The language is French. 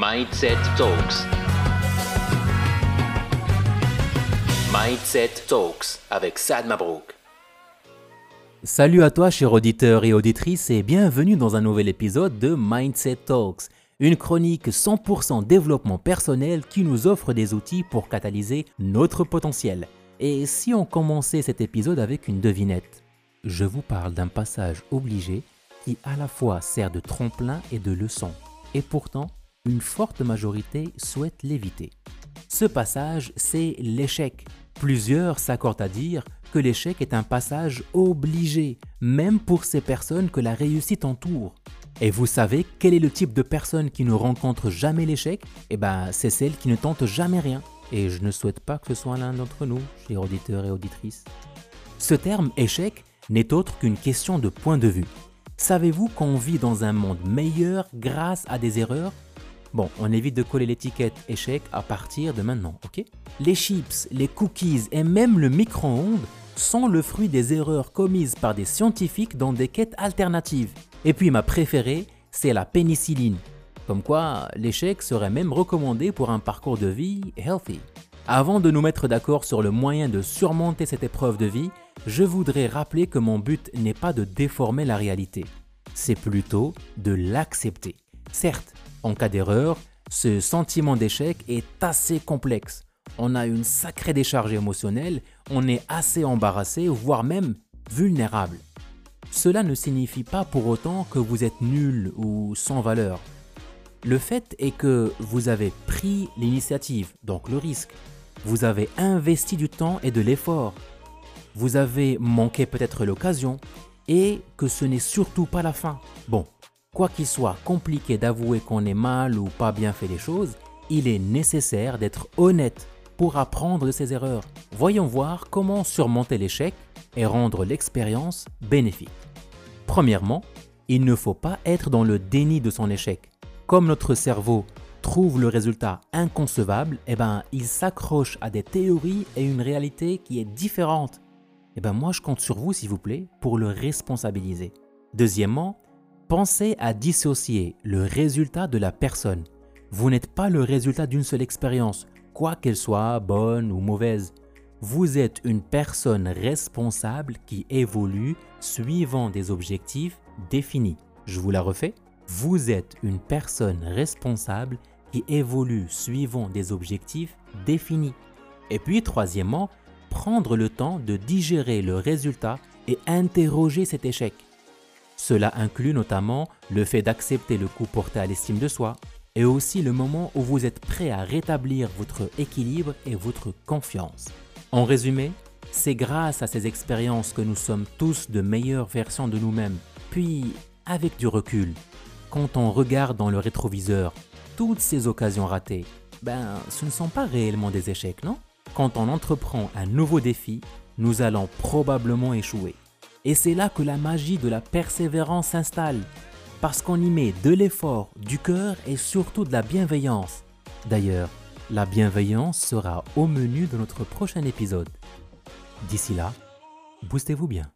Mindset Talks. Mindset Talks avec Sad Mabrouk. Salut à toi, chers auditeurs et auditrices, et bienvenue dans un nouvel épisode de Mindset Talks, une chronique 100% développement personnel qui nous offre des outils pour catalyser notre potentiel. Et si on commençait cet épisode avec une devinette? Je vous parle d'un passage obligé qui à la fois sert de tremplin et de leçon, et pourtant une forte majorité souhaite l'éviter. Ce passage, c'est l'échec. Plusieurs s'accordent à dire que l'échec est un passage obligé, même pour ces personnes que la réussite entoure. Et vous savez quel est le type de personne qui ne rencontre jamais l'échec? Eh ben, c'est celle qui ne tente jamais rien. Et je ne souhaite pas que ce soit l'un d'entre nous, chers auditeurs et auditrices. Ce terme échec n'est autre qu'une question de point de vue. Savez-vous qu'on vit dans un monde meilleur grâce à des erreurs? Bon, on évite de coller l'étiquette échec à partir de maintenant, ok Les chips, les cookies et même le micro-ondes sont le fruit des erreurs commises par des scientifiques dans des quêtes alternatives. Et puis ma préférée, c'est la pénicilline. Comme quoi, l'échec serait même recommandé pour un parcours de vie healthy. Avant de nous mettre d'accord sur le moyen de surmonter cette épreuve de vie, je voudrais rappeler que mon but n'est pas de déformer la réalité, c'est plutôt de l'accepter. Certes, en cas d'erreur, ce sentiment d'échec est assez complexe. On a une sacrée décharge émotionnelle, on est assez embarrassé, voire même vulnérable. Cela ne signifie pas pour autant que vous êtes nul ou sans valeur. Le fait est que vous avez pris l'initiative, donc le risque. Vous avez investi du temps et de l'effort. Vous avez manqué peut-être l'occasion et que ce n'est surtout pas la fin. Bon, Quoi qu'il soit compliqué d'avouer qu'on est mal ou pas bien fait les choses, il est nécessaire d'être honnête pour apprendre de ses erreurs. Voyons voir comment surmonter l'échec et rendre l'expérience bénéfique. Premièrement, il ne faut pas être dans le déni de son échec. Comme notre cerveau trouve le résultat inconcevable, eh ben, il s'accroche à des théories et une réalité qui est différente. Eh ben, moi, je compte sur vous, s'il vous plaît, pour le responsabiliser. Deuxièmement, Pensez à dissocier le résultat de la personne. Vous n'êtes pas le résultat d'une seule expérience, quoi qu'elle soit bonne ou mauvaise. Vous êtes une personne responsable qui évolue suivant des objectifs définis. Je vous la refais. Vous êtes une personne responsable qui évolue suivant des objectifs définis. Et puis, troisièmement, prendre le temps de digérer le résultat et interroger cet échec. Cela inclut notamment le fait d'accepter le coup porté à l'estime de soi et aussi le moment où vous êtes prêt à rétablir votre équilibre et votre confiance. En résumé, c'est grâce à ces expériences que nous sommes tous de meilleures versions de nous-mêmes. Puis, avec du recul, quand on regarde dans le rétroviseur toutes ces occasions ratées, ben, ce ne sont pas réellement des échecs, non? Quand on entreprend un nouveau défi, nous allons probablement échouer. Et c'est là que la magie de la persévérance s'installe, parce qu'on y met de l'effort, du cœur et surtout de la bienveillance. D'ailleurs, la bienveillance sera au menu de notre prochain épisode. D'ici là, boostez-vous bien.